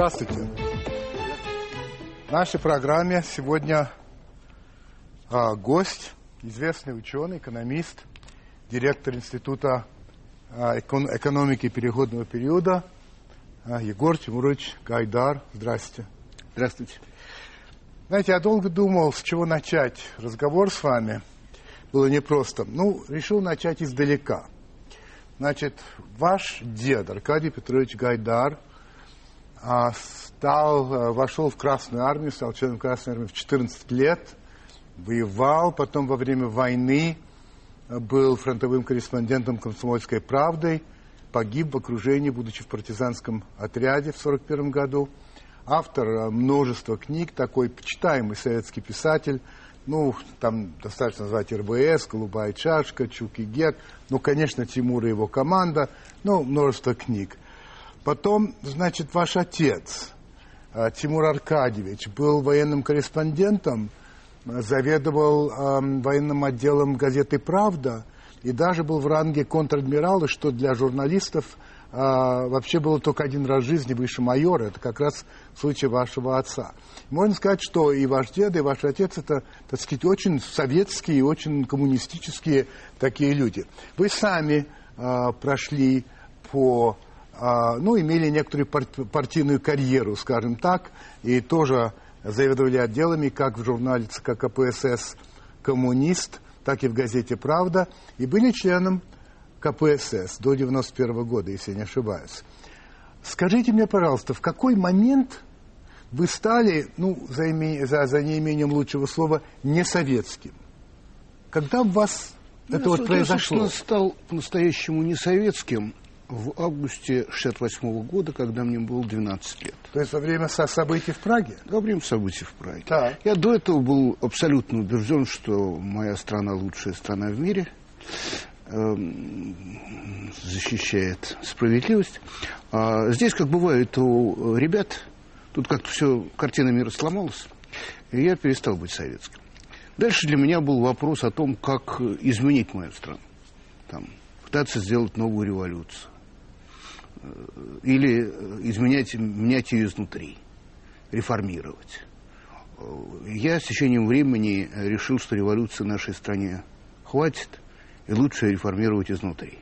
Здравствуйте. В нашей программе сегодня а, гость, известный ученый, экономист, директор Института а, экон экономики переходного периода а, Егор Тимурович Гайдар. Здравствуйте. Здравствуйте. Знаете, я долго думал, с чего начать разговор с вами. Было непросто. Ну, решил начать издалека. Значит, ваш дед Аркадий Петрович Гайдар – стал, э, вошел в Красную армию, стал членом Красной армии в 14 лет, воевал, потом во время войны э, был фронтовым корреспондентом «Комсомольской правды», погиб в окружении, будучи в партизанском отряде в 1941 году. Автор э, множества книг, такой почитаемый советский писатель, ну, там достаточно назвать РБС, «Голубая чашка», «Чук и Гек», ну, конечно, Тимур и его команда, ну, множество книг. Потом, значит, ваш отец, э, Тимур Аркадьевич, был военным корреспондентом, э, заведовал э, военным отделом газеты «Правда» и даже был в ранге контр-адмирала, что для журналистов э, вообще было только один раз в жизни выше майора. Это как раз случай вашего отца. Можно сказать, что и ваш дед, и ваш отец это, так сказать, очень советские, очень коммунистические такие люди. Вы сами э, прошли по ну, имели некоторую партийную карьеру, скажем так, и тоже заведовали отделами как в журнале ЦК КПСС «Коммунист», так и в газете «Правда», и были членом КПСС до 91 года, если не ошибаюсь. Скажите мне, пожалуйста, в какой момент вы стали, ну, за, име, за, за неимением лучшего слова, не советским? Когда у вас ну, это вот произошло? Я, стал по-настоящему не советским в августе 68 года, когда мне было 12 лет. То есть во время со событий в Праге? Во время событий в Праге. Так. Я до этого был абсолютно убежден, что моя страна лучшая страна в мире, эм, защищает справедливость. А здесь, как бывает у ребят, тут как-то все, картина мира сломалась, и я перестал быть советским. Дальше для меня был вопрос о том, как изменить мою страну. Там, пытаться сделать новую революцию или изменять менять ее изнутри, реформировать. Я с течением времени решил, что революции нашей стране хватит, и лучше реформировать изнутри.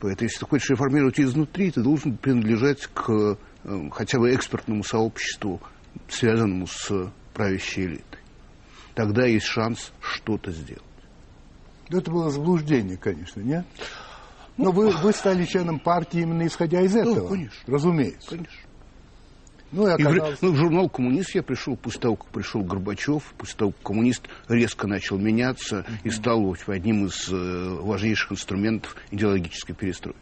Поэтому, если ты хочешь реформировать изнутри, ты должен принадлежать к э, хотя бы экспертному сообществу, связанному с правящей элитой. Тогда есть шанс что-то сделать. Это было заблуждение, конечно, нет? Но вы, вы стали членом партии именно исходя из этого. Ну, конечно. Разумеется. Конечно. Ну, и оказалось... и ну, в журнал «Коммунист» я пришел после того, как пришел Горбачев, после того, как коммунист резко начал меняться uh-huh. и стал одним из э, важнейших инструментов идеологической перестройки.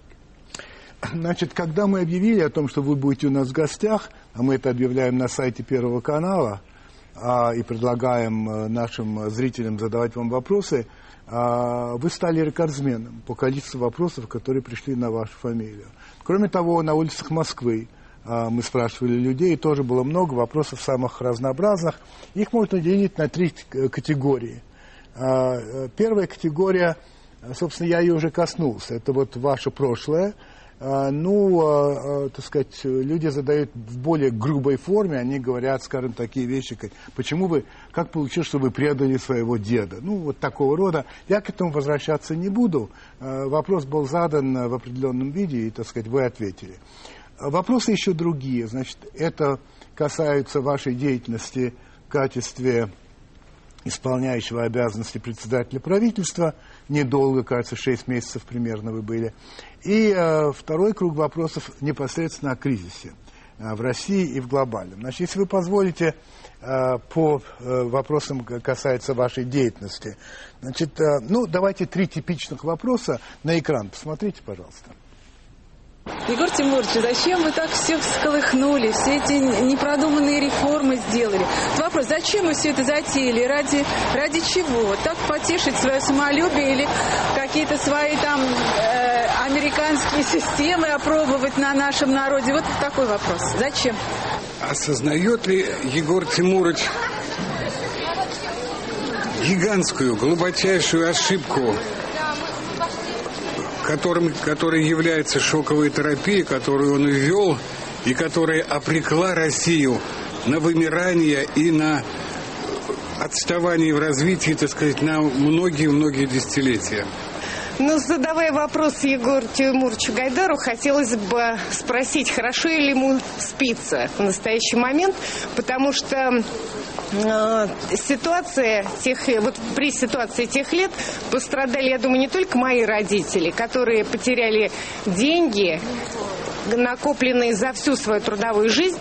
Значит, когда мы объявили о том, что вы будете у нас в гостях, а мы это объявляем на сайте Первого канала, а, и предлагаем э, нашим зрителям задавать вам вопросы, вы стали рекордсменом по количеству вопросов, которые пришли на вашу фамилию. Кроме того, на улицах Москвы а, мы спрашивали людей, и тоже было много вопросов самых разнообразных. Их можно делить на три категории. А, первая категория, собственно, я ее уже коснулся, это вот ваше прошлое – а, ну, а, а, так сказать, люди задают в более грубой форме, они говорят, скажем, такие вещи, как, почему вы, как получилось, что вы предали своего деда? Ну, вот такого рода. Я к этому возвращаться не буду. Вопрос был задан в определенном виде, и, так сказать, вы ответили. Вопросы еще другие. Значит, это касается вашей деятельности в качестве исполняющего обязанности председателя правительства. Недолго, кажется, 6 месяцев примерно вы были. И э, второй круг вопросов непосредственно о кризисе э, в России и в глобальном. Значит, если вы позволите, э, по вопросам касается вашей деятельности. Значит, ну, давайте три типичных вопроса на экран. Посмотрите, пожалуйста. Егор Тимурович, зачем вы так все всколыхнули, все эти непродуманные реформы сделали? Вопрос, зачем вы все это затеяли? Ради, ради чего? Так потешить свое самолюбие или какие-то свои там э, американские системы опробовать на нашем народе? Вот такой вопрос. Зачем? Осознает ли Егор Тимурович гигантскую, глубочайшую ошибку которым, который является шоковой терапией, которую он ввел и которая обрекла Россию на вымирание и на отставание в развитии, так сказать, на многие-многие десятилетия. Ну, задавая вопрос Егору Тимуровичу Гайдару, хотелось бы спросить, хорошо ли ему спится в настоящий момент, потому что ситуация тех, вот при ситуации тех лет пострадали, я думаю, не только мои родители, которые потеряли деньги, накопленные за всю свою трудовую жизнь,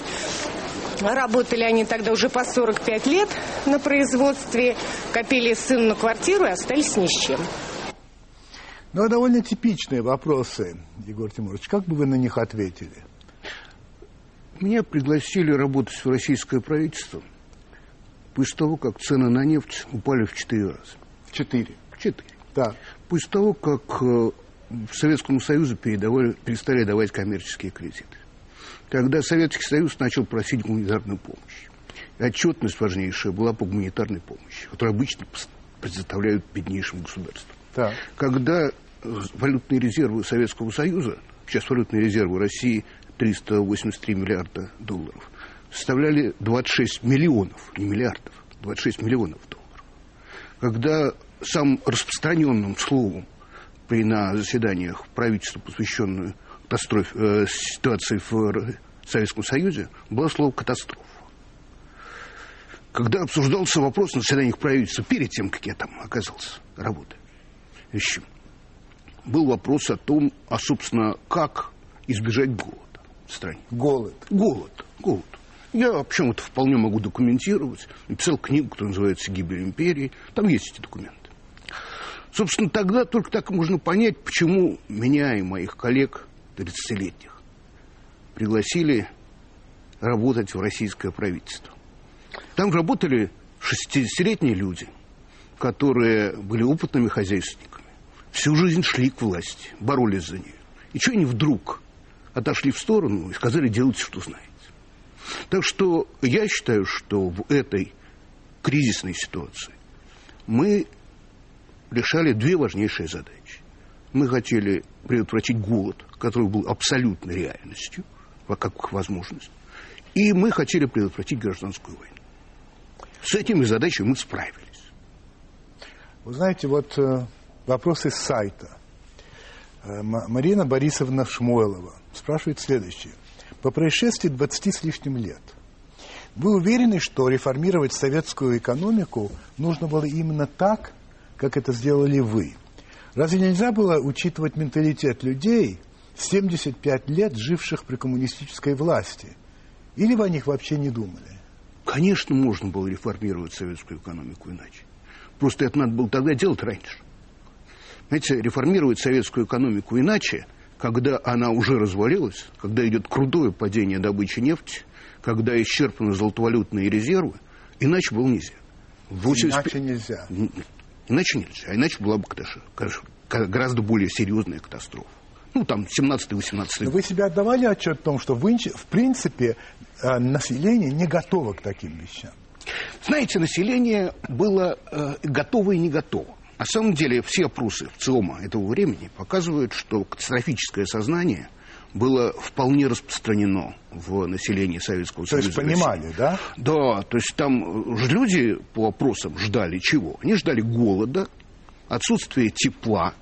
Работали они тогда уже по 45 лет на производстве, копили сыну на квартиру и остались ни с чем. Ну, а довольно типичные вопросы, Егор Тимурович. Как бы вы на них ответили? Меня пригласили работать в российское правительство после того, как цены на нефть упали в четыре раза. В четыре? В четыре. Да. После того, как э, Советскому Союзу передавали, перестали давать коммерческие кредиты. Когда Советский Союз начал просить гуманитарную помощь. И отчетность важнейшая была по гуманитарной помощи, которую обычно предоставляют беднейшим государствам. Да. Когда валютные резервы Советского Союза, сейчас валютные резервы России 383 миллиарда долларов, составляли 26 миллионов, не миллиардов, 26 миллионов долларов. Когда самым распространенным словом при, на заседаниях правительства, посвященную катастрофе, э, ситуации в Советском Союзе, было слово «катастрофа». Когда обсуждался вопрос на заседаниях правительства, перед тем, как я там оказался, работая, еще, был вопрос о том, а, собственно, как избежать голода в стране. Голод. Голод. Голод. Я вообще это вполне могу документировать. Написал книгу, которая называется «Гибель империи». Там есть эти документы. Собственно, тогда только так можно понять, почему меня и моих коллег 30-летних пригласили работать в российское правительство. Там работали 60-летние люди, которые были опытными хозяйственниками всю жизнь шли к власти, боролись за нее. И что они вдруг отошли в сторону и сказали, делайте, что знаете. Так что я считаю, что в этой кризисной ситуации мы решали две важнейшие задачи. Мы хотели предотвратить голод, который был абсолютной реальностью, как возможность. И мы хотели предотвратить гражданскую войну. С этими задачами мы справились. Вы знаете, вот э, Вопрос из сайта. Э, Марина Борисовна Шмойлова спрашивает следующее. По происшествии 20 с лишним лет, вы уверены, что реформировать советскую экономику нужно было именно так, как это сделали вы? Разве нельзя было учитывать менталитет людей, 75 лет живших при коммунистической власти? Или вы о них вообще не думали? Конечно, можно было реформировать советскую экономику иначе. Просто это надо было тогда делать раньше. Знаете, реформировать советскую экономику иначе, когда она уже развалилась, когда идет крутое падение добычи нефти, когда исчерпаны золотовалютные резервы, иначе было нельзя. 80... Иначе нельзя. Иначе нельзя. А иначе была бы конечно, гораздо более серьезная катастрофа. Ну, там, 17-18 Вы себе отдавали отчет о том, что, вы, в принципе, э, население не готово к таким вещам? Знаете, население было э, готово и не готово. На самом деле все опросы в ЦИОМа этого времени показывают, что катастрофическое сознание было вполне распространено в населении Советского Союза. То есть понимали, да? Да, то есть там люди по опросам ждали чего? Они ждали голода, отсутствия тепла,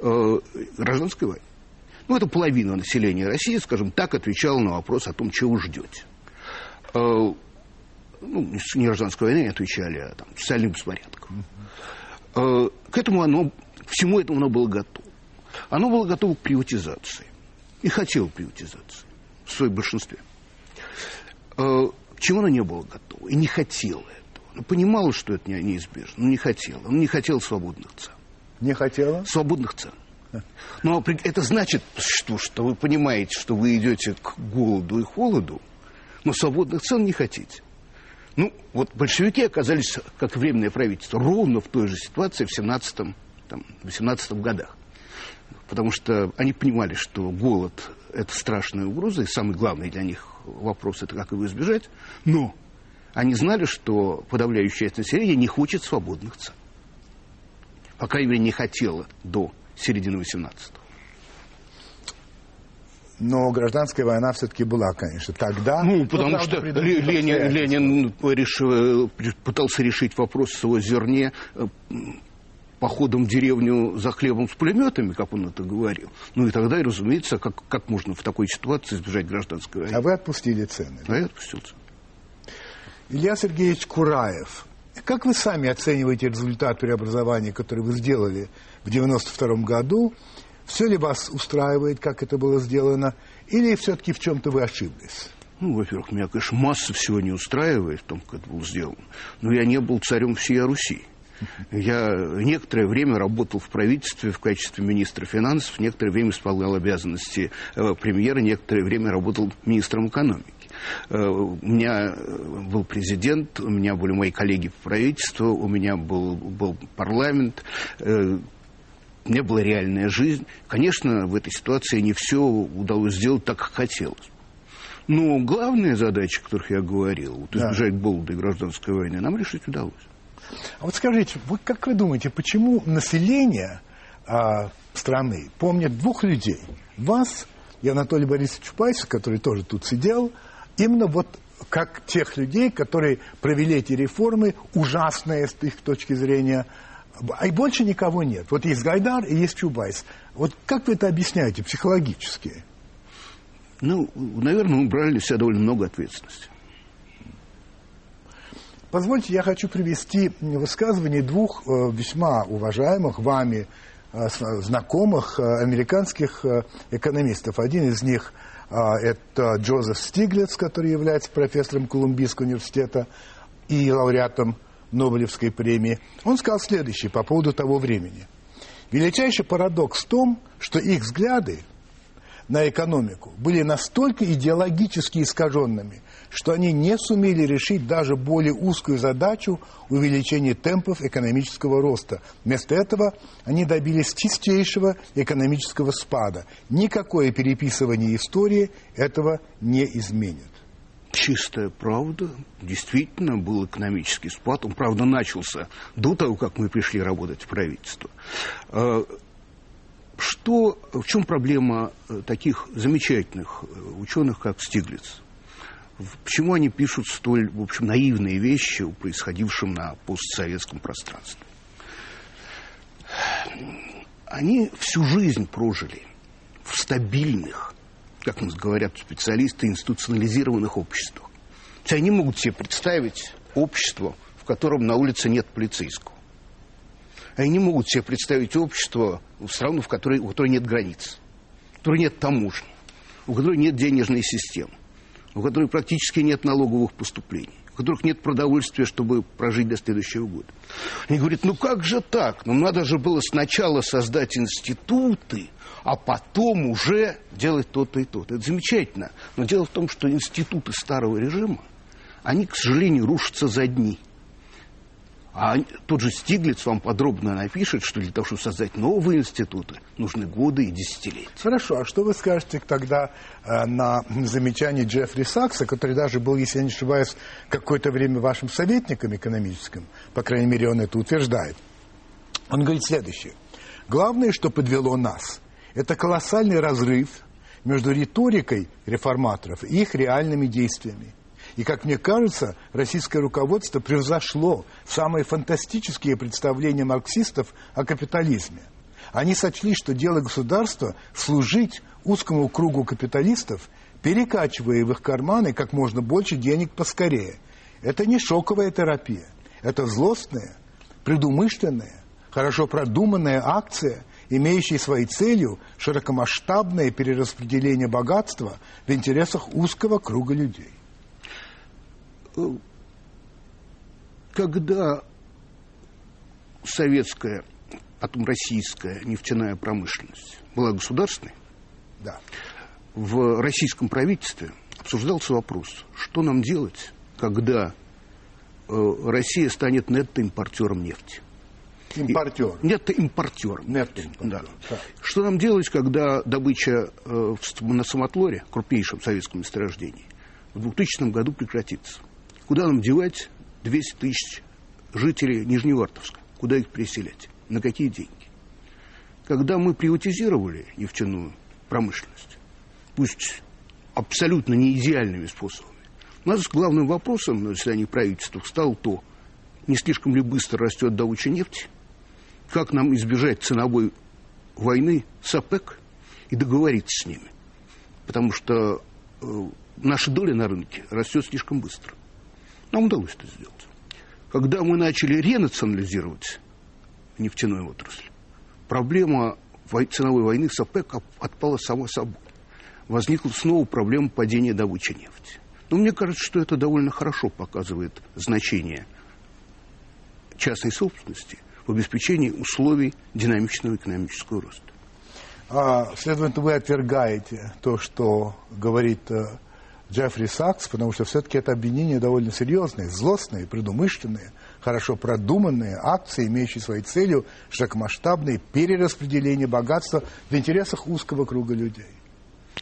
э, гражданской войны. Ну, это половина населения России, скажем так, отвечала на вопрос о том, чего ждете. Э, ну, не гражданской войны отвечали, а там, социальных беспорядков. Э, к этому оно, всему этому оно было готово. Оно было готово к приватизации. И хотело приватизации в своем большинстве. Э, к чему оно не было готово? И не хотело этого. Оно понимало, что это неизбежно, но не хотело. Оно не хотело свободных цен. Не хотело? Свободных цен. Но это значит, что, что вы понимаете, что вы идете к голоду и холоду, но свободных цен не хотите. Ну, вот большевики оказались, как временное правительство, ровно в той же ситуации в 17-18 годах. Потому что они понимали, что голод – это страшная угроза, и самый главный для них вопрос – это как его избежать. Но они знали, что подавляющая часть населения не хочет свободных цен. По крайней мере, не хотела до середины 18-го. Но гражданская война все-таки была, конечно, тогда. Ну, потому ну, что Ленин, Ленин решил, пытался решить вопрос о зерне э, походом в деревню за хлебом с пулеметами, как он это говорил. Ну и тогда, разумеется, как, как можно в такой ситуации избежать гражданской войны. А вы отпустили цены? А я отпустил цены. Илья Сергеевич Кураев. Как вы сами оцениваете результат преобразования, который вы сделали в 1992 году? Все ли вас устраивает, как это было сделано, или все-таки в чем-то вы ошиблись? Ну, во-первых, меня, конечно, масса всего не устраивает в том, как это было сделано. Но я не был царем всей Руси. Я некоторое время работал в правительстве в качестве министра финансов, некоторое время исполнял обязанности э, премьера, некоторое время работал министром экономики. Э, у меня был президент, у меня были мои коллеги по правительству, у меня был, был парламент, меня была реальная жизнь. Конечно, в этой ситуации не все удалось сделать так, как хотелось. Но главная задача, о которых я говорил, вот избежать да. голода и гражданской войны, нам решить удалось. А вот скажите, вы, как вы думаете, почему население а, страны помнит двух людей? Вас и Анатолий Борисович Чубайс, который тоже тут сидел, именно вот как тех людей, которые провели эти реформы, ужасные с их точки зрения, а и больше никого нет. Вот есть Гайдар и есть Чубайс. Вот как вы это объясняете психологически? Ну, наверное, мы брали на себя довольно много ответственности. Позвольте, я хочу привести высказывание двух э, весьма уважаемых вами э, знакомых э, американских экономистов. Один из них это Джозеф Стиглиц, который является профессором Колумбийского университета и лауреатом Нобелевской премии. Он сказал следующее по поводу того времени. Величайший парадокс в том, что их взгляды на экономику были настолько идеологически искаженными, что они не сумели решить даже более узкую задачу увеличения темпов экономического роста. Вместо этого они добились чистейшего экономического спада. Никакое переписывание истории этого не изменит. Чистая правда. Действительно, был экономический спад. Он, правда, начался до того, как мы пришли работать в правительство. А, что, в чем проблема э, таких замечательных э, ученых, как Стиглиц? Почему они пишут столь, в общем, наивные вещи о происходившем на постсоветском пространстве? Они всю жизнь прожили в стабильных, как нас говорят специалисты, институционализированных обществах. То есть они могут себе представить общество, в котором на улице нет полицейского. Они не могут себе представить общество, в страну, в которой, у которой нет границ, у которой нет таможни, у которой нет денежной системы, у которой практически нет налоговых поступлений, у которых нет продовольствия, чтобы прожить до следующего года. Они говорят, ну как же так? Ну надо же было сначала создать институты, а потом уже делать то-то и то-то. Это замечательно. Но дело в том, что институты старого режима, они, к сожалению, рушатся за дни – а тот же Стиглиц вам подробно напишет, что для того, чтобы создать новые институты, нужны годы и десятилетия. Хорошо, а что вы скажете тогда э, на замечание Джеффри Сакса, который даже был, если я не ошибаюсь, какое-то время вашим советником экономическим, по крайней мере, он это утверждает. Он говорит следующее. Главное, что подвело нас, это колоссальный разрыв между риторикой реформаторов и их реальными действиями. И, как мне кажется, российское руководство превзошло самые фантастические представления марксистов о капитализме. Они сочли, что дело государства – служить узкому кругу капиталистов, перекачивая в их карманы как можно больше денег поскорее. Это не шоковая терапия. Это злостная, предумышленная, хорошо продуманная акция, имеющая своей целью широкомасштабное перераспределение богатства в интересах узкого круга людей когда советская, потом российская нефтяная промышленность была государственной, да. в российском правительстве обсуждался вопрос, что нам делать, когда э, Россия станет нетто-импортером нефти. Импортер. Нетто-импортер. Нетто-импортер. Да. Да. Что нам делать, когда добыча э, на Самотлоре, крупнейшем советском месторождении, в 2000 году прекратится? Куда нам девать 200 тысяч жителей Нижневартовска? Куда их переселять? На какие деньги? Когда мы приватизировали нефтяную промышленность, пусть абсолютно не идеальными способами. У нас главным вопросом на заседании правительства стал то, не слишком ли быстро растет добыча нефти, как нам избежать ценовой войны с ОПЕК и договориться с ними. Потому что э, наша доля на рынке растет слишком быстро. Нам удалось это сделать. Когда мы начали ренационализировать нефтяную отрасль, проблема ценовой войны с ОПЕК отпала сама собой. Возникла снова проблема падения добычи нефти. Но мне кажется, что это довольно хорошо показывает значение частной собственности в обеспечении условий динамичного экономического роста. А, следовательно, вы отвергаете то, что говорит э, Джеффри Сакс, потому что все-таки это обвинения довольно серьезные, злостные, предумышленные, хорошо продуманные акции, имеющие своей целью широкомасштабное перераспределение богатства в интересах узкого круга людей.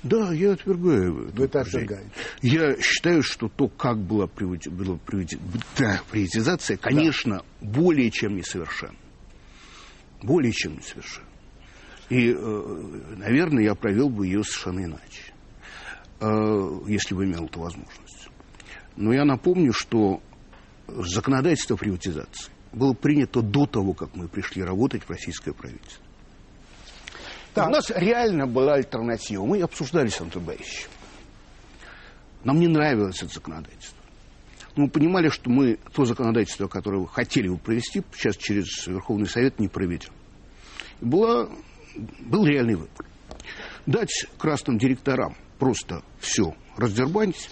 Да, я отвергаю. Вы это отвергаете. Я считаю, что то, как была, привати... была привати... да, приватизация, конечно, да. более чем несовершенна. Более чем несовершенна. И, э, наверное, я провел бы ее совершенно иначе, э, если бы имел эту возможность. Но я напомню, что законодательство приватизации было принято до того, как мы пришли работать в российское правительство. Так. У нас реально была альтернатива. Мы обсуждали с Антоном Борисовичем. Нам не нравилось это законодательство. Но мы понимали, что мы то законодательство, которое хотели бы провести, сейчас через Верховный Совет не проведем. И была, был реальный выбор. Дать красным директорам просто все раздербанить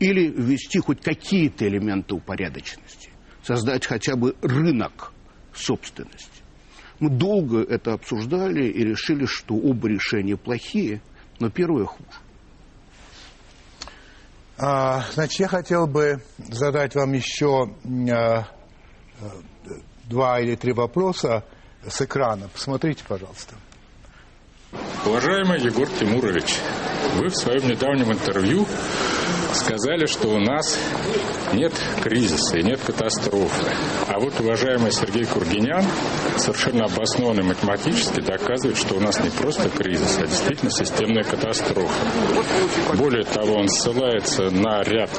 или ввести хоть какие-то элементы упорядоченности, создать хотя бы рынок собственности. Мы долго это обсуждали и решили, что оба решения плохие, но первое хуже. А, значит, я хотел бы задать вам еще а, два или три вопроса с экрана. Посмотрите, пожалуйста. Уважаемый Егор Тимурович, вы в своем недавнем интервью сказали, что у нас нет кризиса и нет катастрофы. А вот уважаемый Сергей Кургинян совершенно обоснованно математически доказывает, что у нас не просто кризис, а действительно системная катастрофа. Более того, он ссылается на ряд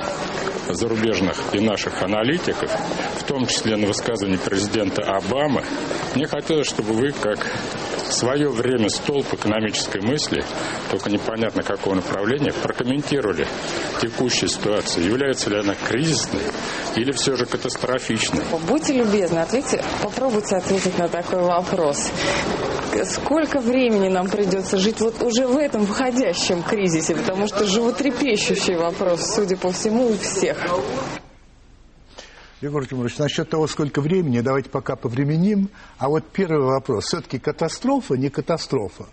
зарубежных и наших аналитиков, в том числе на высказывание президента Обамы. Мне хотелось, чтобы вы, как в свое время столб экономической мысли, только непонятно какого направления, прокомментировали текущую ситуацию. Является ли она кризисной или все же катастрофичной? Будьте любезны, ответьте, попробуйте ответить на такой вопрос. Сколько времени нам придется жить вот уже в этом входящем кризисе? Потому что животрепещущий вопрос, судя по всему, у всех. Егор Тимурович, насчет того, сколько времени, давайте пока повременим. А вот первый вопрос. Все-таки катастрофа, не катастрофа?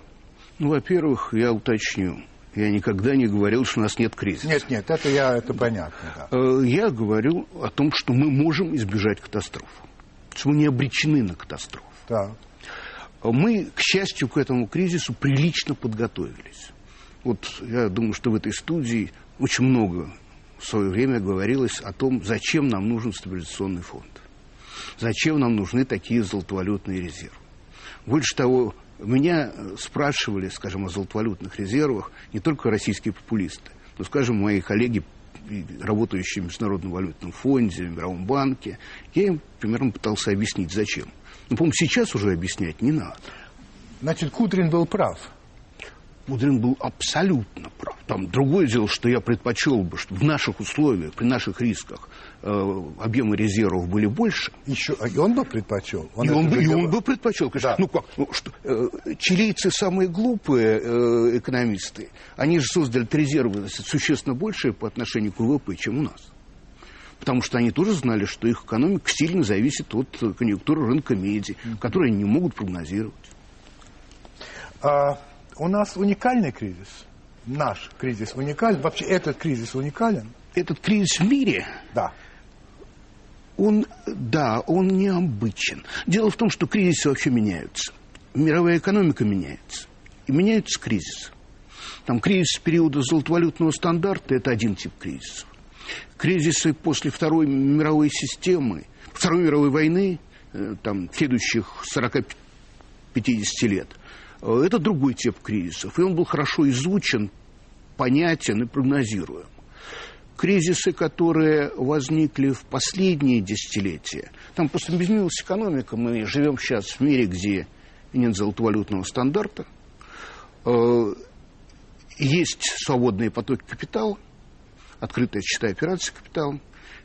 Ну, во-первых, я уточню. Я никогда не говорил, что у нас нет кризиса. Нет, нет, это, я, это понятно. Да. Э, я говорю о том, что мы можем избежать катастроф. Что мы не обречены на катастрофу. Да. Мы, к счастью, к этому кризису прилично подготовились. Вот я думаю, что в этой студии очень много в свое время говорилось о том, зачем нам нужен стабилизационный фонд. Зачем нам нужны такие золотовалютные резервы. Больше того, меня спрашивали, скажем, о золотовалютных резервах не только российские популисты, но, скажем, мои коллеги, работающие в Международном валютном фонде, в Мировом банке. Я им примерно пытался объяснить, зачем. Но, по-моему, сейчас уже объяснять не надо. Значит, Кудрин был прав. Кудрин был абсолютно прав. Там другое дело, что я предпочел бы, что в наших условиях, при наших рисках, э, объемы резервов были больше. Еще, и он бы предпочел. Он и, он, бы, и он бы предпочел, конечно. Да. Ну как, ну, что, э, чилийцы самые глупые э, экономисты. Они же создали резервы существенно большие по отношению к ВВП, чем у нас. Потому что они тоже знали, что их экономика сильно зависит от конъюнктуры рынка меди, которые они не могут прогнозировать. А у нас уникальный кризис. Наш кризис уникален. Вообще этот кризис уникален. Этот кризис в мире? Да. Он, да, он необычен. Дело в том, что кризисы вообще меняются. Мировая экономика меняется. И меняются кризисы. Там кризис периода золотовалютного стандарта – это один тип кризисов. Кризисы после Второй мировой системы, Второй мировой войны, э, там, следующих 40-50 лет – это другой тип кризисов. И он был хорошо изучен понятен и прогнозируем. Кризисы, которые возникли в последние десятилетия, там просто изменилась экономика, мы живем сейчас в мире, где нет золотовалютного стандарта, э, есть свободные потоки капитала, открытая счета операции капиталом,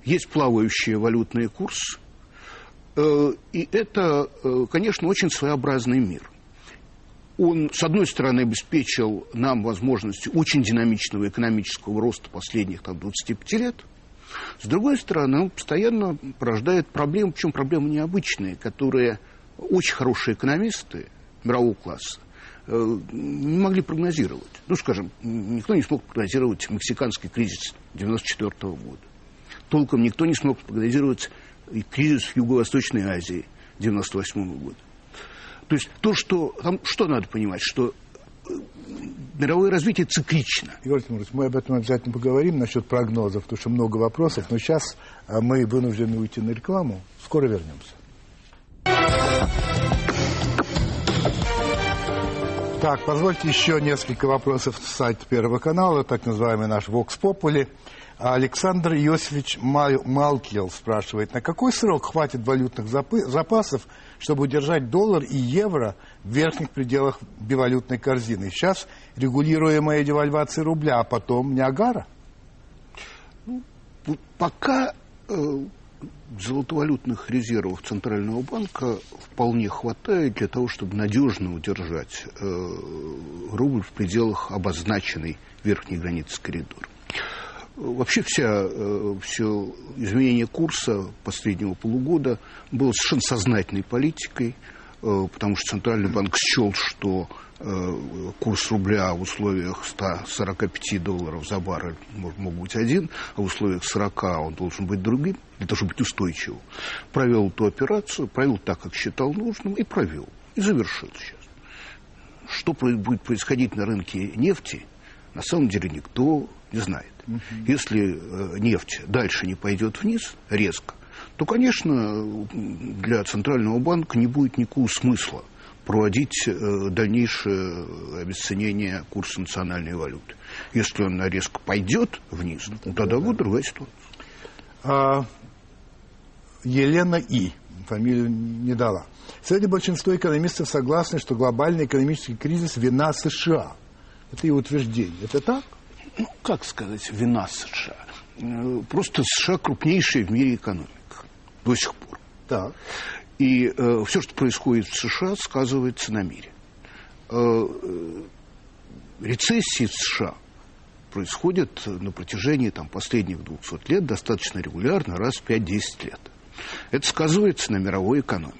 есть плавающие валютные курсы, э, и это, э, конечно, очень своеобразный мир он, с одной стороны, обеспечил нам возможность очень динамичного экономического роста последних там, 25 лет, с другой стороны, он постоянно порождает проблемы, причем проблемы необычные, которые очень хорошие экономисты мирового класса э, не могли прогнозировать. Ну, скажем, никто не смог прогнозировать мексиканский кризис 1994 года. Толком никто не смог прогнозировать кризис в Юго-Восточной Азии 1998 года. То есть то, что... Там, что надо понимать, что э, мировое развитие циклично. Егор Тимурович, мы об этом обязательно поговорим насчет прогнозов, потому что много вопросов, но сейчас а, мы вынуждены уйти на рекламу. Скоро вернемся. Так, позвольте еще несколько вопросов с сайта Первого канала, так называемый наш Vox Populi. Александр Иосифович Малкил спрашивает, на какой срок хватит валютных запасов, чтобы удержать доллар и евро в верхних пределах бивалютной корзины? Сейчас регулируемая девальвация рубля, а потом Ниагара? Ну, пока э, золотовалютных резервов Центрального банка вполне хватает для того, чтобы надежно удержать э, рубль в пределах обозначенной верхней границы коридора. Вообще вся, э, все изменение курса последнего полугода было совершенно сознательной политикой, э, потому что Центральный банк счел, что э, курс рубля в условиях 145 долларов за баррель мог быть один, а в условиях 40 он должен быть другим, для того, чтобы быть устойчивым. Провел эту операцию, провел так, как считал нужным, и провел. И завершил сейчас. Что будет происходить на рынке нефти, на самом деле никто не знает. Угу. Если э, нефть дальше не пойдет вниз резко, то, конечно, для Центрального банка не будет никакого смысла проводить э, дальнейшее обесценение курса национальной валюты. Если он резко пойдет вниз, ну, тогда будет другая ситуация. А, Елена И. Фамилию не дала. Среди большинства экономистов согласны, что глобальный экономический кризис – вина США. Это и утверждение. Это так? Ну, как сказать, вина США. Э, просто США крупнейшая в мире экономика до сих пор. Так. И э, все, что происходит в США, сказывается на мире. Э, э, рецессии в США происходят на протяжении там, последних 200 лет достаточно регулярно, раз в 5-10 лет. Это сказывается на мировой экономике.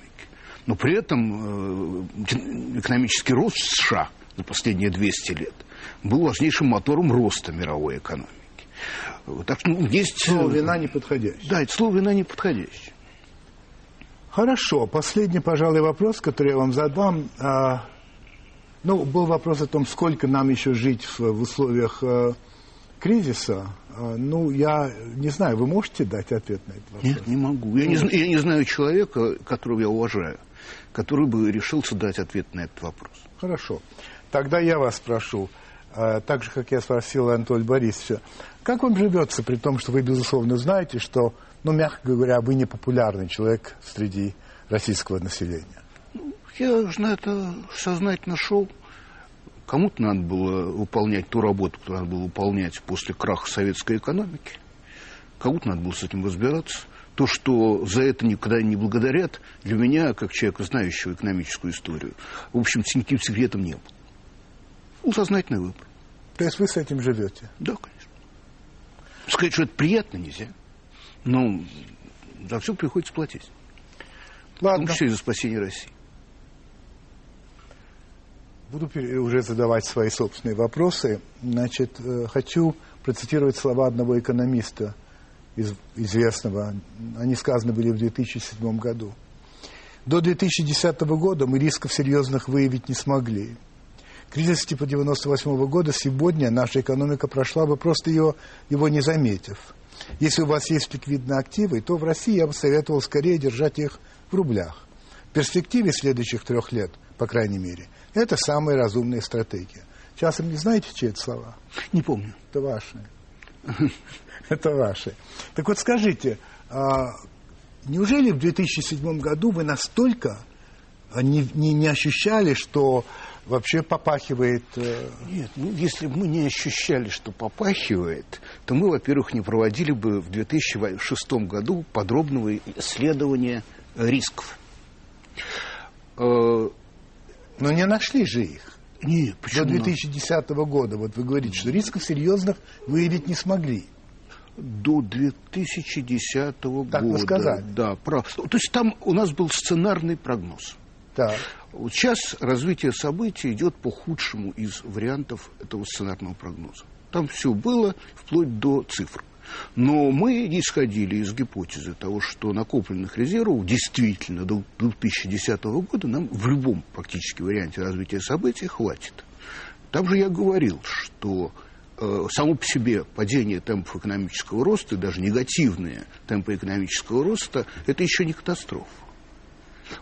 Но при этом э, экономический рост США за последние 200 лет – был важнейшим мотором роста мировой экономики. Так что ну, есть... Слово вина неподходящее. Да, это слово вина неподходящее. Хорошо. Последний, пожалуй, вопрос, который я вам задам. А, ну, был вопрос о том, сколько нам еще жить в, в условиях а, кризиса. А, ну, я не знаю, вы можете дать ответ на этот вопрос? Нет, не могу. Я не, я не знаю человека, которого я уважаю, который бы решился дать ответ на этот вопрос. Хорошо. Тогда я вас спрошу. А, так же, как я спросил Анатолия Борисовича, как вам живется, при том, что вы, безусловно, знаете, что, ну, мягко говоря, вы не популярный человек среди российского населения? Я же на это сознательно шел. Кому-то надо было выполнять ту работу, которую надо было выполнять после краха советской экономики. Кому-то надо было с этим разбираться. То, что за это никогда не благодарят, для меня, как человека, знающего экономическую историю, в общем, никаким секретом не было. Ну, сознательный выбор. То есть вы с этим живете? Да, конечно. Сказать, что это приятно нельзя. Но за все приходится платить. Ладно. В за спасение России. Буду уже задавать свои собственные вопросы. Значит, э, хочу процитировать слова одного экономиста из, известного. Они сказаны были в 2007 году. До 2010 года мы рисков серьезных выявить не смогли. Кризис типа 98 -го года сегодня наша экономика прошла бы, просто ее, его не заметив. Если у вас есть ликвидные активы, то в России я бы советовал скорее держать их в рублях. В перспективе следующих трех лет, по крайней мере, это самая разумная стратегия. Часом не знаете, чьи это слова? Не помню. Это ваши. Это ваши. Так вот скажите, а, неужели в 2007 году вы настолько не, не, не ощущали, что вообще попахивает... э, Нет, ну, если бы мы не ощущали, что попахивает, то мы, во-первых, не проводили бы в 2006 году подробного исследования рисков. Э, Но не нашли же их. Нет, До почему? 2010 года. Вот вы говорите, что рисков серьезных выявить не смогли. До 2010 года. Так вы сказали. Да, прав. То есть там у нас был сценарный прогноз. Так. Вот сейчас развитие событий идет по худшему из вариантов этого сценарного прогноза. Там все было вплоть до цифр. Но мы исходили из гипотезы того, что накопленных резервов действительно до 2010 года нам в любом практически варианте развития событий хватит. Там же я говорил, что э, само по себе падение темпов экономического роста, даже негативные темпы экономического роста, это еще не катастрофа.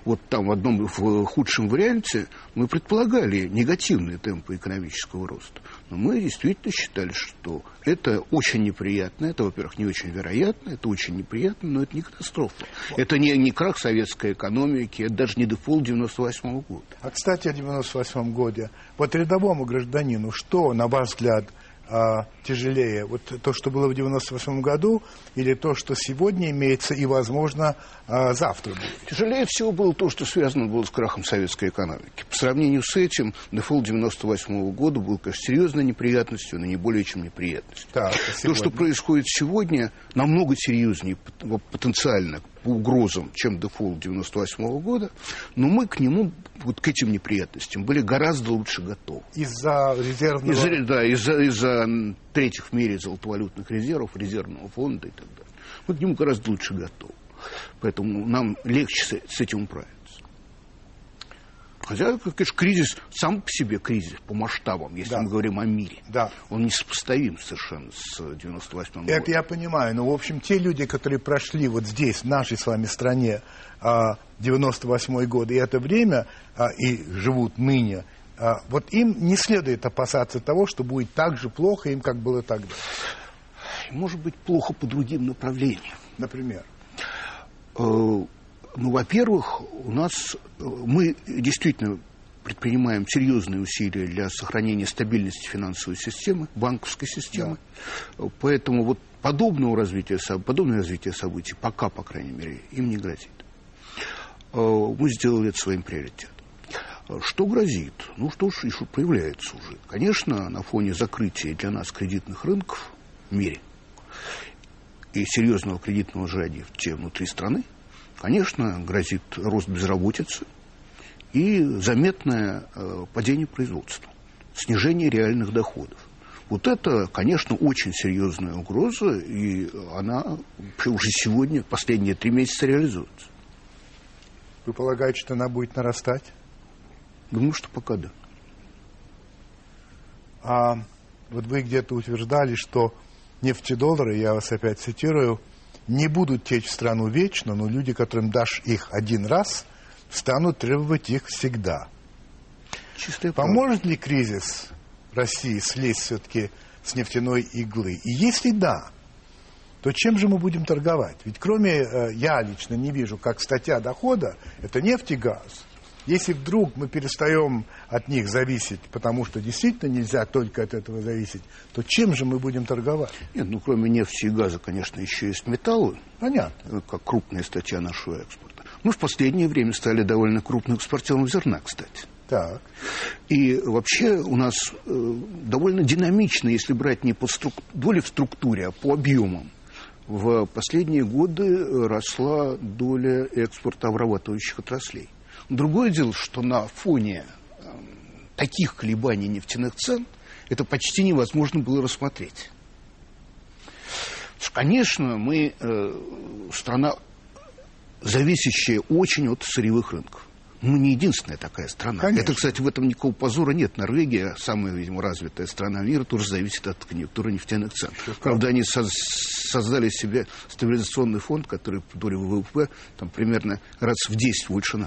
Вот там в одном в худшем варианте мы предполагали негативные темпы экономического роста. Но мы действительно считали, что это очень неприятно. Это, во-первых, не очень вероятно, это очень неприятно, но это не катастрофа. Это не, не крах советской экономики, это даже не дефолт 98 года. А, кстати, о 98 годе. Вот рядовому гражданину, что, на ваш взгляд, а, тяжелее? Вот то, что было в 98 году, или то, что сегодня имеется и, возможно, а, завтра будет? Тяжелее всего было то, что связано было с крахом советской экономики. По сравнению с этим, дефолт 98 года был, конечно, серьезной неприятностью, но не более чем неприятностью. Так, а То, что происходит сегодня, намного серьезнее пот- потенциально по угрозам, чем дефолт 98 года, но мы к нему, вот к этим неприятностям, были гораздо лучше готовы. Из-за резервного... Из-за, да, из-за, из-за м, третьих в мире золотовалютных резервов, резервного фонда и так далее. Мы к нему гораздо лучше готовы. Поэтому нам легче с этим управиться. Хотя, конечно, кризис, сам по себе кризис, по масштабам, если Да. мы говорим о мире, Да. он несопоставим совершенно с 98 Это годом. я понимаю, но, в общем, те люди, которые прошли вот здесь, в нашей с вами стране, а, 98 год и это время, а, и живут ныне, а, вот им не следует опасаться того, что будет так же плохо им, как было тогда. Может быть, плохо по другим направлениям. Например. Ну, во-первых, у нас э, мы действительно предпринимаем серьезные усилия для сохранения стабильности финансовой системы, банковской системы. Э, Поэтому вот подобного развития, подобное развитие событий пока, по крайней мере, им не грозит. Э, Мы сделали это своим приоритетом. Что грозит? Ну что ж, и что появляется уже. Конечно, на фоне закрытия для нас кредитных рынков в мире и серьезного кредитного сжатия внутри страны, конечно, грозит рост безработицы и заметное э, падение производства, снижение реальных доходов. Вот это, конечно, очень серьезная угроза, и она уже сегодня, последние три месяца реализуется. Вы полагаете, что она будет нарастать? Думаю, что пока да. А вот вы где-то утверждали, что нефтедоллары, я вас опять цитирую, не будут течь в страну вечно, но люди, которым дашь их один раз, станут требовать их всегда. Чистая. Поможет ли кризис России слезть все-таки с нефтяной иглы? И если да, то чем же мы будем торговать? Ведь кроме, э, я лично не вижу, как статья дохода, это нефть и газ. Если вдруг мы перестаем от них зависеть, потому что действительно нельзя только от этого зависеть, то чем же мы будем торговать? Нет, ну кроме нефти и газа, конечно, еще есть металлы, Понятно. как крупная статья нашего экспорта. Мы в последнее время стали довольно крупным экспортером зерна, кстати. Так. И вообще у нас э, довольно динамично, если брать не по струк- доле в структуре, а по объемам. В последние годы э, росла доля экспорта обрабатывающих отраслей. Другое дело, что на фоне э, таких колебаний нефтяных цен это почти невозможно было рассмотреть. Что, Конечно, мы э, страна, зависящая очень от сырьевых рынков. Мы не единственная такая страна. Конечно. Это, кстати, в этом никакого позора нет. Норвегия, самая, видимо, развитая страна мира, тоже зависит от конъюнктуры нефтяных цен. Правда, они соз- создали себе стабилизационный фонд, который по доле ВВП там, примерно раз в 10 больше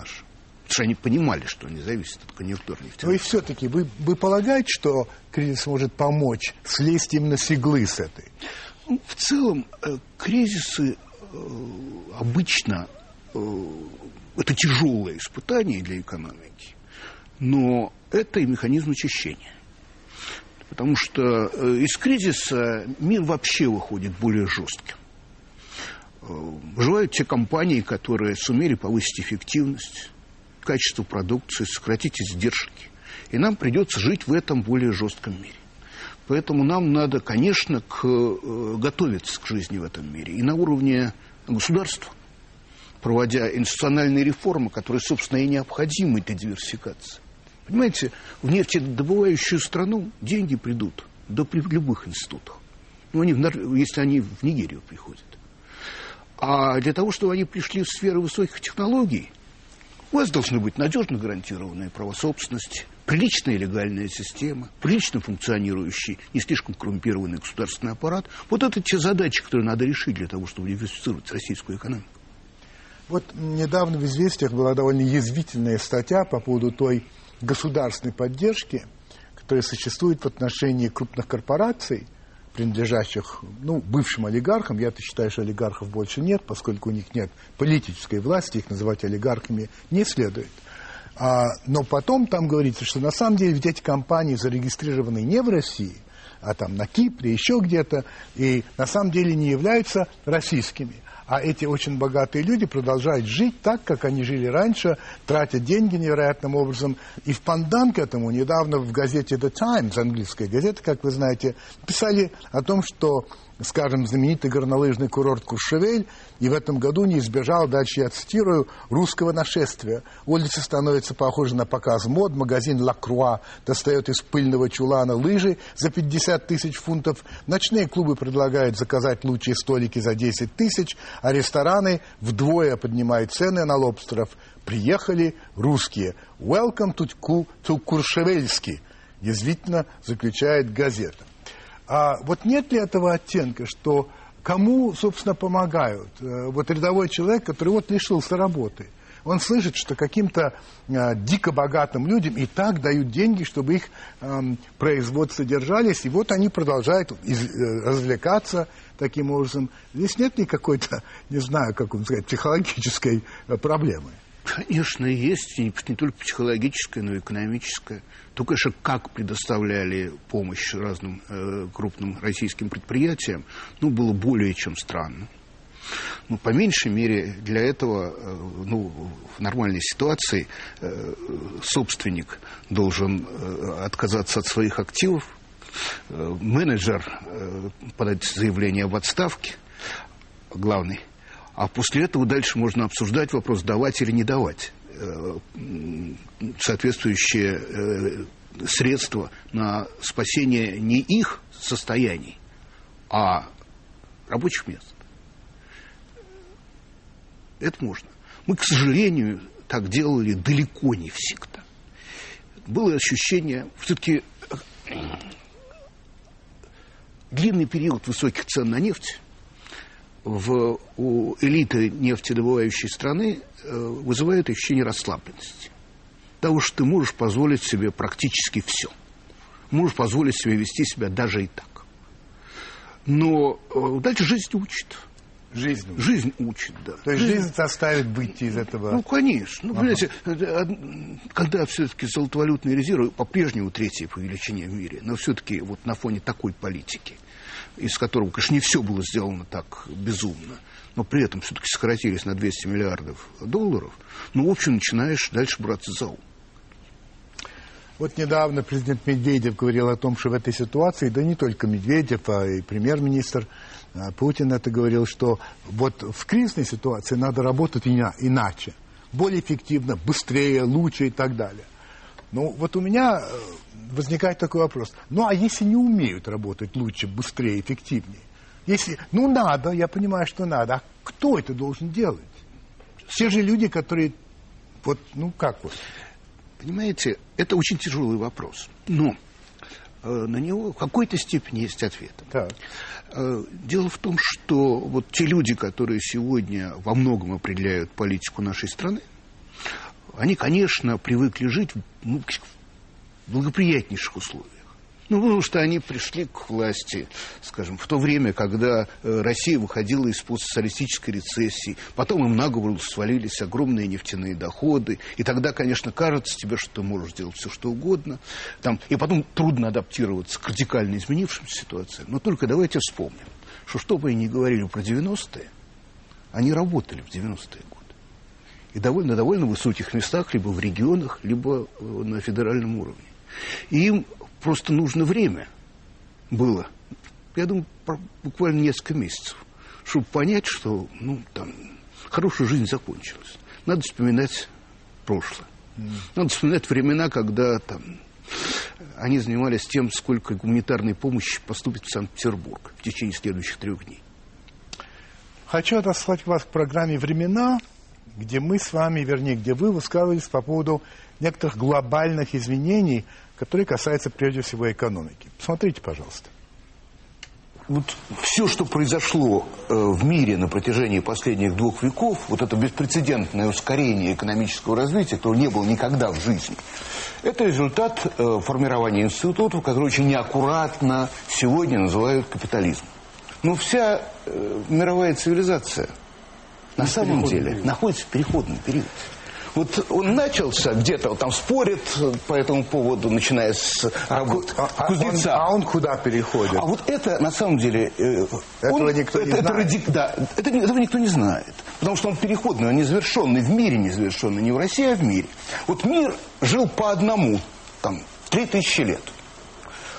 наш. что они понимали, что они зависят от конъюнктуры Ну и все-таки вы, вы полагаете, что кризис может помочь слезть именно с иглы с этой? Ну, в целом, э, кризисы э, обычно э, это тяжелое испытание для экономики, но это и механизм очищения. Потому что из кризиса мир вообще выходит более жестким. Выживают те компании, которые сумели повысить эффективность, качество продукции, сократить издержки. И нам придется жить в этом более жестком мире. Поэтому нам надо, конечно, к, э, готовиться к жизни в этом мире. И на уровне государства, проводя институциональные реформы, которые, собственно, и необходимы для диверсификации. Понимаете, в нефтедобывающую страну деньги придут, да при любых институтах. Ну, они, в если они в Нигерию приходят. А для того, чтобы они пришли в сферу высоких технологий, у вас должны быть надежно гарантированные права собственности, приличная легальная система, прилично функционирующий, не слишком коррумпированный государственный аппарат. Вот это те задачи, которые надо решить для того, чтобы диверсифицировать российскую экономику. Вот недавно в «Известиях» была довольно язвительная статья по поводу той государственной поддержки, которая существует в отношении крупных корпораций, принадлежащих ну, бывшим олигархам. Я-то считаю, что олигархов больше нет, поскольку у них нет политической власти, их называть олигархами не следует. А, но потом там говорится, что на самом деле ведь эти компании зарегистрированы не в России, а там на Кипре, еще где-то, и на самом деле не являются российскими. А эти очень богатые люди продолжают жить так, как они жили раньше, тратят деньги невероятным образом. И в пандан к этому недавно в газете The Times, английская газета, как вы знаете, писали о том, что, скажем, знаменитый горнолыжный курорт Куршевель и в этом году не избежал, дальше я цитирую, русского нашествия. Улицы становятся похожи на показ мод, магазин «Ла Круа» достает из пыльного чулана лыжи за 50 тысяч фунтов, ночные клубы предлагают заказать лучшие столики за 10 тысяч, а рестораны вдвое поднимают цены на лобстеров. Приехали русские. Welcome to, to Куршевельский, язвительно заключает газета. А вот нет ли этого оттенка, что кому, собственно, помогают? Э, Вот рядовой человек, который вот лишился работы. Он слышит, что каким-то э, дико богатым людям и так дают деньги, чтобы их эм, производства держались, и вот они продолжают из- э, развлекаться таким образом. Здесь нет никакой-то, не знаю, как вам сказать, психологической э, проблемы. Конечно, есть, и не только психологическая, но и экономическая. То, конечно, как предоставляли помощь разным э, крупным российским предприятиям, ну, было более чем странно. Ну, по меньшей мере, для этого, э, ну, в нормальной ситуации э, собственник должен э, отказаться от своих активов, менеджер подать заявление об отставке, главный, а после этого дальше можно обсуждать вопрос, давать или не давать э, соответствующие э, средства на спасение не их состояний, а рабочих мест. Это можно. Мы, к сожалению, так делали далеко не всегда. Было ощущение, все-таки длинный период высоких цен на нефть в, у элиты нефтедобывающей страны э, вызывает ощущение расслабленности. Того, что ты можешь позволить себе практически все. Можешь позволить себе вести себя даже и так. Но э, дальше жизнь учит. Жизнь. Жизнь учит, да. То есть жизнь заставит выйти из этого. Ну, конечно. Ну, понимаете, э, когда все-таки золотовалютные резервы по-прежнему третье по величине в мире, но все-таки вот на фоне такой политики, из которого, конечно, не все было сделано так безумно, но при этом все-таки сократились на 200 миллиардов долларов, ну, в общем, начинаешь дальше браться за ум. Вот недавно президент Медведев говорил о том, что в этой ситуации, да не только Медведев, а и премьер-министр а, Путин это говорил, что вот в кризисной ситуации надо работать иначе, более эффективно, быстрее, лучше и так далее. Ну, вот у меня э, возникает такой вопрос. Ну, а если не умеют работать лучше, быстрее, эффективнее? Если, ну, надо, я понимаю, что надо. А кто это должен делать? Те же люди, которые, вот, ну, как вот? Понимаете, это очень тяжелый вопрос. Но э, на него в какой-то степени есть ответ. Так. Э, Дело в том, что вот те люди, которые сегодня во многом определяют политику нашей страны, они, конечно, привыкли жить ну, в благоприятнейших условиях. Ну, потому что они пришли к власти, скажем, в то время, когда э, Россия выходила из постсоциалистической рецессии, потом им на голову свалились огромные нефтяные доходы, и тогда, конечно, кажется тебе, что ты можешь делать все, что угодно, там, и потом трудно адаптироваться к радикально изменившимся ситуациям. Но только давайте вспомним, что что бы и ни говорили про 90-е, они работали в 90-е годы. И довольно-довольно высоких местах, либо в регионах, либо э, на федеральном уровне. И им просто нужно время было. Я думаю, буквально несколько месяцев, чтобы понять, что ну, там, хорошая жизнь закончилась. Надо вспоминать прошлое. Надо вспоминать времена, когда там, они занимались тем, сколько гуманитарной помощи поступит в Санкт-Петербург в течение следующих трех дней. Хочу отослать вас к программе «Времена», где мы с вами, вернее, где вы высказывались по поводу некоторых глобальных изменений – которые касаются прежде всего экономики. Посмотрите, пожалуйста. Вот все, что произошло э, в мире на протяжении последних двух веков, вот это беспрецедентное ускорение экономического развития, которого не было никогда в жизни, это результат э, формирования институтов, которые очень неаккуратно сегодня называют капитализмом. Но вся э, мировая цивилизация на самом деле период. находится в переходном периоде. Вот он начался где-то, вот там спорит по этому поводу, начиная с работы а, а, кузнеца. Он, а он куда переходит? А вот это, на самом деле... Э, этого он, никто это, не это, знает. Ради, да, это, этого никто не знает. Потому что он переходный, он незавершенный, в мире незавершенный, не в России, а в мире. Вот мир жил по одному, там, три тысячи лет.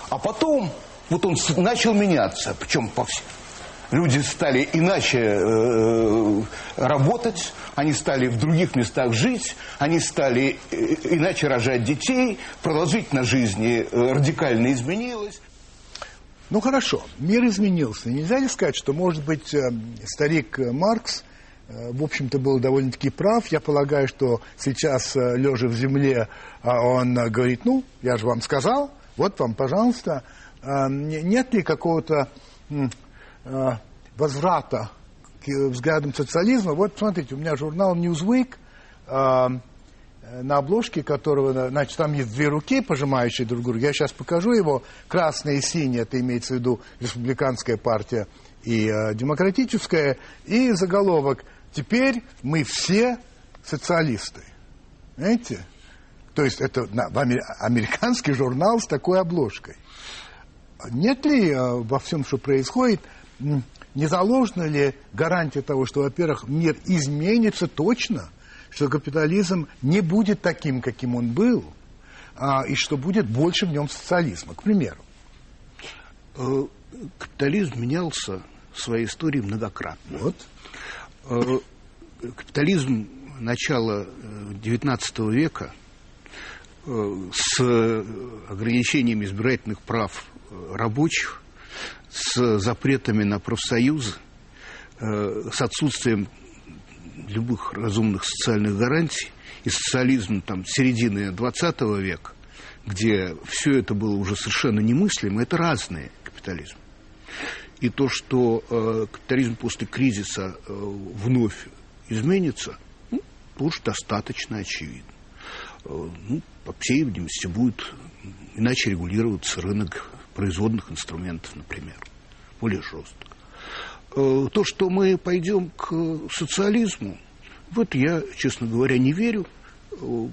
А потом вот он начал меняться, причем по всем. Люди стали иначе э, работать, они стали в других местах жить, они стали э, иначе рожать детей, продолжительность жизни э, радикально изменилась. Ну хорошо, мир изменился. Нельзя ли сказать, что, может быть, э, старик Маркс, в общем-то, был довольно-таки прав. Я полагаю, что сейчас, лежа в земле, он говорит, ну, я же вам сказал, вот вам, пожалуйста. Нет ли какого-то возврата к взглядам социализма. Вот, смотрите, у меня журнал Newsweek, э, на обложке которого, значит, там есть две руки, пожимающие друг друга. Я сейчас покажу его. Красная и синяя, это имеется в виду республиканская партия и э, демократическая. И заголовок «Теперь мы все социалисты». Знаете? То есть это американский журнал с такой обложкой. Нет ли э, во всем, что происходит, не заложена ли гарантия того, что, во-первых, мир изменится точно, что капитализм не будет таким, каким он был, а, и что будет больше в нем социализма, к примеру? Э, капитализм менялся в своей истории многократно. Вот. Э, капитализм начала XIX э, века с ограничением избирательных прав рабочих с запретами на профсоюзы, э, с отсутствием любых разумных социальных гарантий и социализм там, середины XX века, где все это было уже совершенно немыслимо, это разные капитализмы. И то, что э, капитализм после кризиса э, вновь изменится, ну, тоже достаточно очевидно. Э, ну, по всей видимости, будет иначе регулироваться рынок производных инструментов, например, более жестко. Э, то, что мы пойдем к социализму, вот я, честно говоря, не верю, э,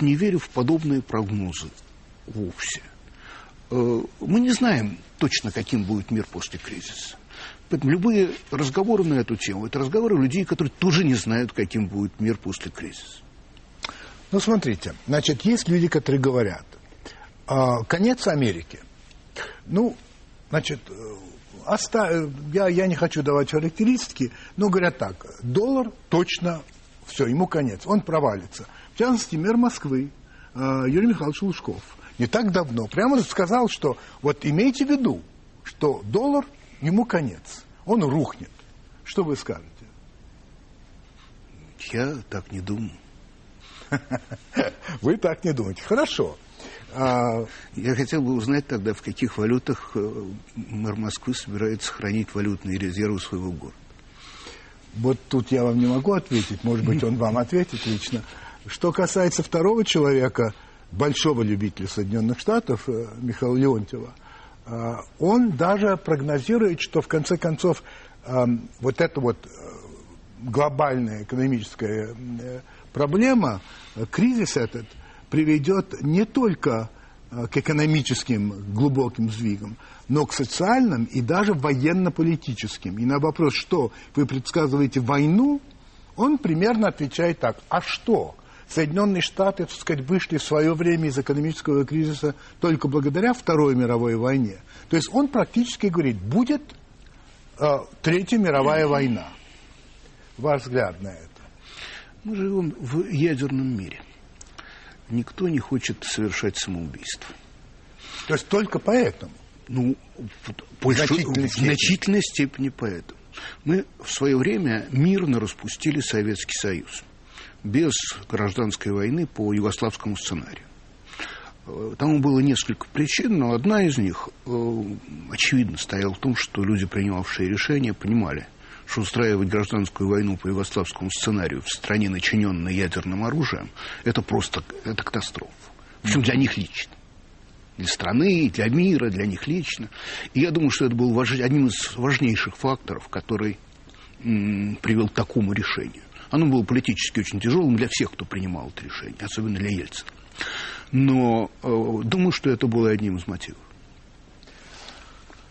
не верю в подобные прогнозы вовсе. Э, мы не знаем точно, каким будет мир после кризиса. Поэтому любые разговоры на эту тему, это разговоры людей, которые тоже не знают, каким будет мир после кризиса. Ну, смотрите, значит, есть люди, которые говорят, конец Америки – ну, значит, э, оста... Э, я, я не хочу давать характеристики, но говорят так, доллар точно, все, ему конец, он провалится. В частности, мэр Москвы э, Юрий Михайлович Лужков не так давно прямо сказал, что вот имейте в виду, что доллар ему конец, он рухнет. Что вы скажете? Я так не думаю. Вы так не думаете. Хорошо. А, я хотел бы узнать тогда, в каких валютах э, мэр Москвы собирается хранить валютные резервы своего города. Вот тут я вам не могу ответить, может быть, он вам ответит лично. Что касается второго человека, большого любителя Соединенных Штатов, э, Михаила Леонтьева, э, он даже прогнозирует, что в конце концов вот эта вот глобальная экономическая проблема, кризис этот, приведет не только к экономическим глубоким сдвигам, но к социальным и даже военно-политическим. И на вопрос, что вы предсказываете войну, он примерно отвечает так, а что? Соединенные Штаты, так сказать, вышли в свое время из экономического кризиса только благодаря Второй мировой войне. То есть он практически говорит, будет э, Третья мировая война. Ваш взгляд на это? Мы живем в ядерном мире. Никто не хочет совершать самоубийство. То есть только поэтому? Ну, в значительной, в значительной степени поэтому. Мы в свое время мирно распустили Советский Союз без гражданской войны по югославскому сценарию. Э, тому было несколько причин, но одна из них, э, очевидно, стояла в том, что люди, принимавшие решения, понимали, что устраивать гражданскую войну по югославскому сценарию в стране, начиненной ядерным оружием, это просто это катастрофа. Причем для них лично. Для страны, для мира, для них лично. И я думаю, что это был одним из важнейших факторов, который привел к такому решению. Оно было политически очень тяжелым для всех, кто принимал это решение, особенно для Ельцина. Но э, думаю, что это было одним из мотивов.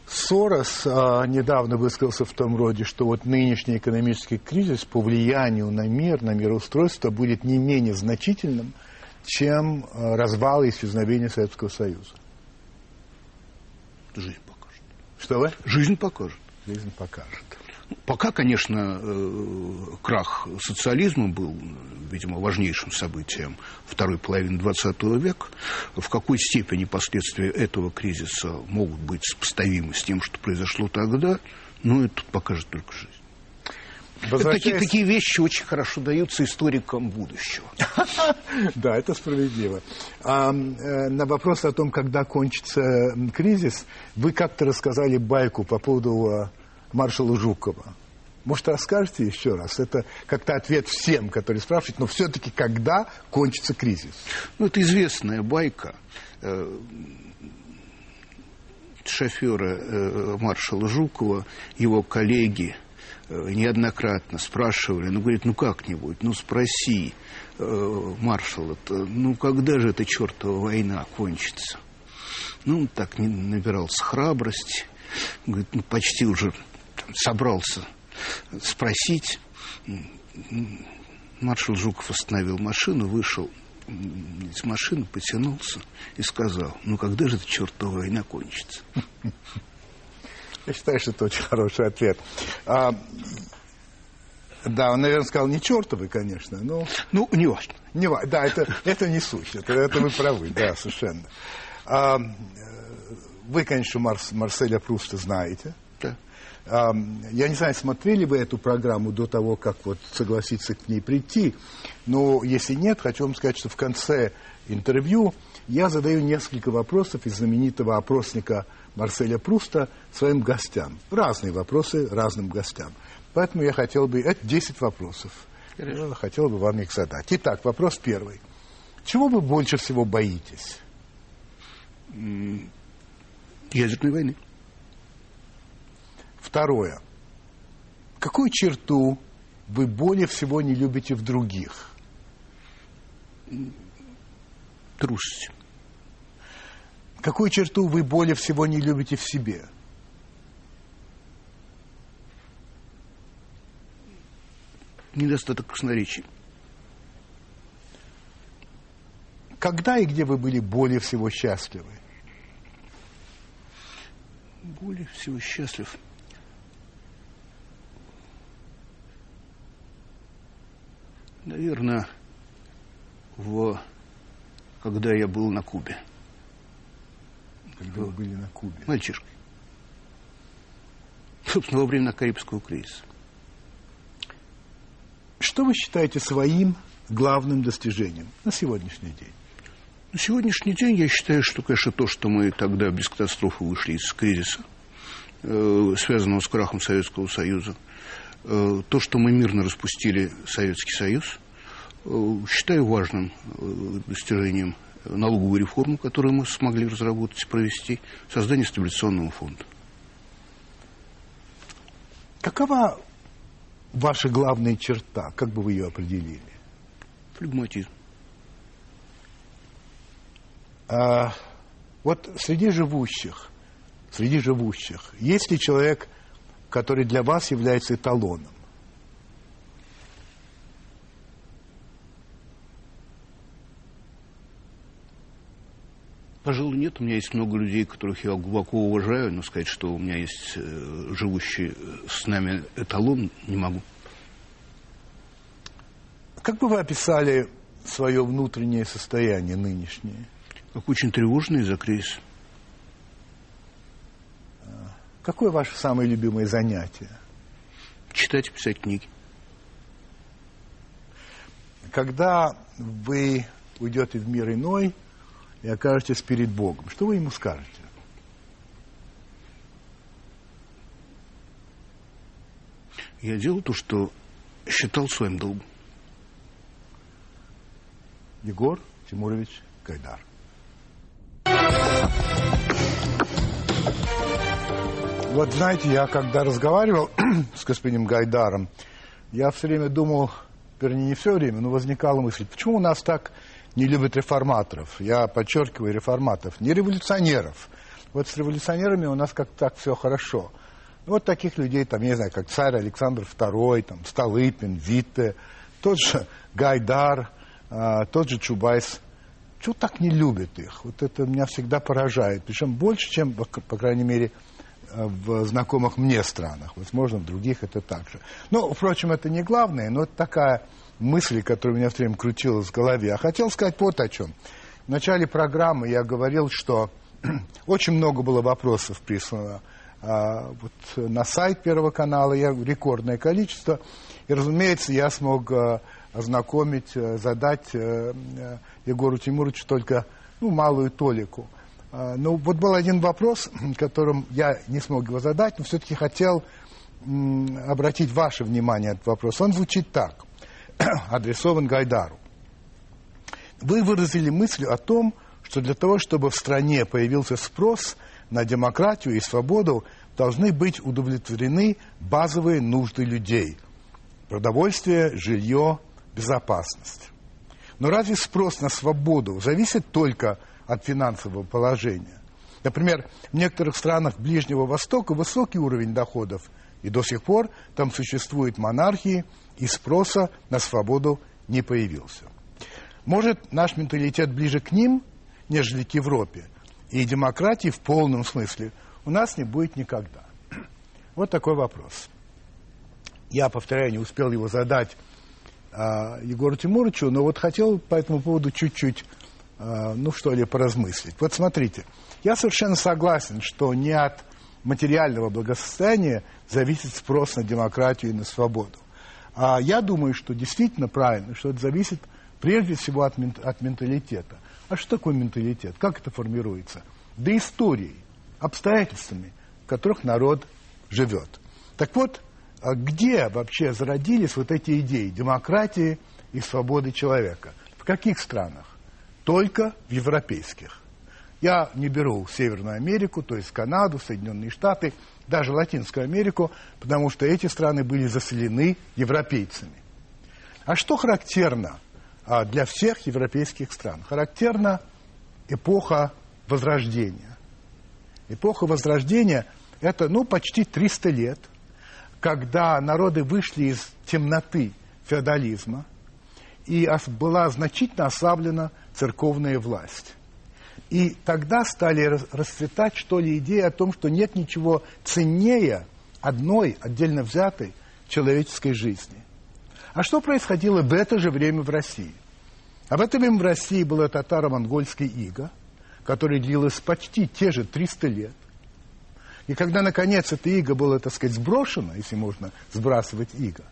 Сорос а, недавно высказался в том роде, что вот нынешний экономический кризис по влиянию на мир, на мироустройство будет не менее значительным, чем а, развал и исчезновение Советского Союза. Жизнь покажет. Что вы? Жизнь покажет. Жизнь покажет. Пока, конечно, э, крах социализма был, видимо, важнейшим событием второй половины XX века. В какой степени последствия этого кризиса могут быть сопоставимы с тем, что произошло тогда, ну, это покажет только жизнь. Возвращаясь... Такие, такие вещи очень хорошо даются историкам будущего. Да, это справедливо. А, э, на вопрос о том, когда кончится кризис, вы как-то рассказали байку по поводу маршала Жукова. Может, расскажете еще раз? Это как-то ответ всем, которые спрашивают, но все-таки когда кончится кризис? Ну, это известная байка э, шофера э, маршала Жукова, его коллеги э, неоднократно спрашивали, ну, говорит, ну как-нибудь, ну спроси маршала, ну когда же эта чертова война кончится? Ну, он так набирался храбрости, говорит, ну почти уже собрался спросить. Маршал Жуков остановил машину, вышел из машины, потянулся и сказал, ну когда же эта чертова война кончится? Я считаю, что это очень хороший ответ. А, да, он, наверное, сказал не чертовы, конечно, но... Ну, не важно. Не да, это, это не суть, это, это вы правы, да, совершенно. А, вы, конечно, Марс, Марселя Пруста знаете. Я не знаю, смотрели вы эту программу до того, как вот согласиться к ней прийти, но если нет, хочу вам сказать, что в конце интервью я задаю несколько вопросов из знаменитого опросника Марселя Пруста своим гостям. Разные вопросы разным гостям. Поэтому я хотел бы... Это 10 вопросов. Я хотел бы вам их задать. Итак, вопрос первый. Чего вы больше всего боитесь? Ядерной войны. Второе. Какую черту вы более всего не любите в других? Трусость. Какую черту вы более всего не любите в себе? Недостаток красноречия. Когда и где вы были более всего счастливы? Более всего счастлив – Наверное, в... когда я был на Кубе. Когда вы были на Кубе? Мальчишкой. Собственно, во время Карибского кризиса. Что вы считаете своим главным достижением на сегодняшний день? На сегодняшний день я считаю, что, конечно, то, что мы тогда без катастрофы вышли из кризиса, э, связанного с крахом Советского Союза, то, что мы мирно распустили Советский Союз, Э, считаю важным э, достижением налоговую реформу, которую мы смогли разработать и провести, создание стабилизационного фонда. Какова ваша главная черта? Как бы вы ее определили? Флегматизм. А, вот среди живущих, среди живущих, есть ли человек, который для вас является эталоном? Пожалуй, нет. У меня есть много людей, которых я глубоко уважаю, но сказать, что у меня есть э, живущий с нами эталон, не могу. Как бы вы описали свое внутреннее состояние нынешнее? Как очень тревожный за кризис. Какое ваше самое любимое занятие? Читать и писать книги. Когда вы уйдете в мир иной и окажетесь перед Богом, что вы ему скажете? Я делал то, что считал своим долгом. Егор Тимурович Гайдар. Вот знаете, я когда разговаривал с господином Гайдаром, я все время думал, вернее, не все время, но возникала мысль, почему у нас так не любят реформаторов? Я подчеркиваю, реформаторов, не революционеров. Вот с революционерами у нас как-то так все хорошо. Вот таких людей, там, я не знаю, как царь Александр II, там, Столыпин, Витте, тот же Гайдар, а, тот же Чубайс. Чего так не любят их? Вот это меня всегда поражает. Причем больше, чем, по крайней мере, в знакомых мне странах. Возможно, в других это так же. Но, впрочем, это не главное, но это такая мысль, которая у меня все время крутилась в голове. А хотел сказать вот о чем. В начале программы я говорил, что очень много было вопросов прислано а, вот, на сайт Первого канала, я, рекордное количество. И, разумеется, я смог а, ознакомить, а, задать а, Егору Тимуровичу только ну, малую толику. А, ну, вот был один вопрос, которым я не смог его задать, но все-таки хотел обратить ваше внимание на этот вопрос. Он звучит так, адресован Гайдару. Вы выразили мысль о том, что для того, чтобы в стране появился спрос на демократию и свободу, должны быть удовлетворены базовые нужды людей – продовольствие, жилье, безопасность. Но разве спрос на свободу зависит только от финансового положения. Например, в некоторых странах Ближнего Востока высокий уровень доходов, и до сих пор там существуют монархии, и спроса на свободу не появился. Может, наш менталитет ближе к ним, нежели к Европе, и демократии в полном смысле у нас не будет никогда. Вот такой вопрос. Я, повторяю, не успел его задать а, Егору Тимуровичу, но вот хотел по этому поводу чуть-чуть Э, ну что ли, поразмыслить. Вот смотрите, я совершенно согласен, что не от материального благосостояния зависит спрос на демократию и на свободу. А я думаю, что действительно правильно, что это зависит прежде всего от, от менталитета. А что такое менталитет? Как это формируется? Да историей, обстоятельствами, в которых народ живет. Так вот, а где вообще зародились вот эти идеи демократии и свободы человека? В каких странах? Только в европейских. Я не беру Северную Америку, то есть Канаду, Соединенные Штаты, даже Латинскую Америку, потому что эти страны были заселены европейцами. А что характерно а, для всех европейских стран? Характерна эпоха Возрождения. Эпоха Возрождения – это ну, почти 300 лет, когда народы вышли из темноты феодализма, и была значительно ослаблена церковная власть. И тогда стали расцветать, что ли, идеи о том, что нет ничего ценнее одной, отдельно взятой человеческой жизни. А что происходило в это же время в России? А в это время в России было татаро-монгольское иго, которое длилось почти те же 300 лет. И когда, наконец, это иго было, так сказать, сброшено, если можно сбрасывать иго,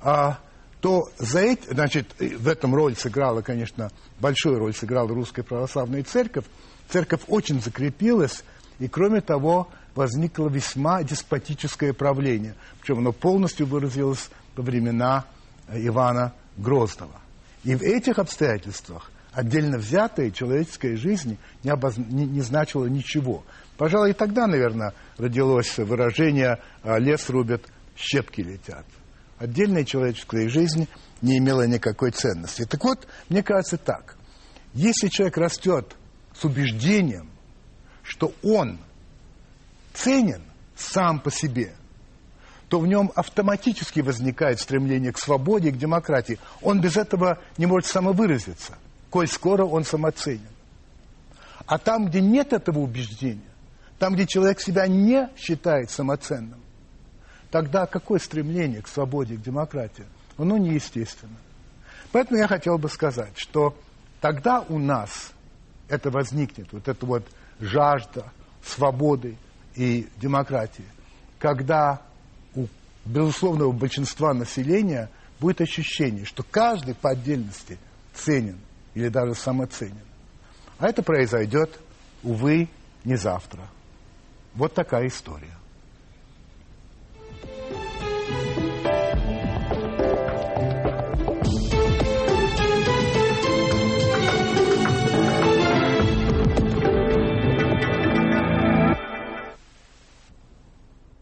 а то за эти, значит, в этом роль сыграла, конечно, большую роль сыграла Русская Православная Церковь. Церковь очень закрепилась, и, кроме того, возникло весьма деспотическое правление. Причем оно полностью выразилось во времена Ивана Грозного. И в этих обстоятельствах отдельно взятая человеческая жизнь не, обоз... не, не значила ничего. Пожалуй, и тогда, наверное, родилось выражение «А, «лес рубят, щепки летят». Отдельная человеческая жизнь не имела никакой ценности. Так вот, мне кажется так. Если человек растет с убеждением, что он ценен сам по себе, то в нем автоматически возникает стремление к свободе, к демократии. Он без этого не может самовыразиться, коль скоро он самоценен. А там, где нет этого убеждения, там, где человек себя не считает самоценным, тогда какое стремление к свободе, к демократии? Оно неестественно. Поэтому я хотел бы сказать, что тогда у нас это возникнет, вот эта вот жажда свободы и демократии, когда у безусловного большинства населения будет ощущение, что каждый по отдельности ценен или даже самоценен. А это произойдет, увы, не завтра. Вот такая история.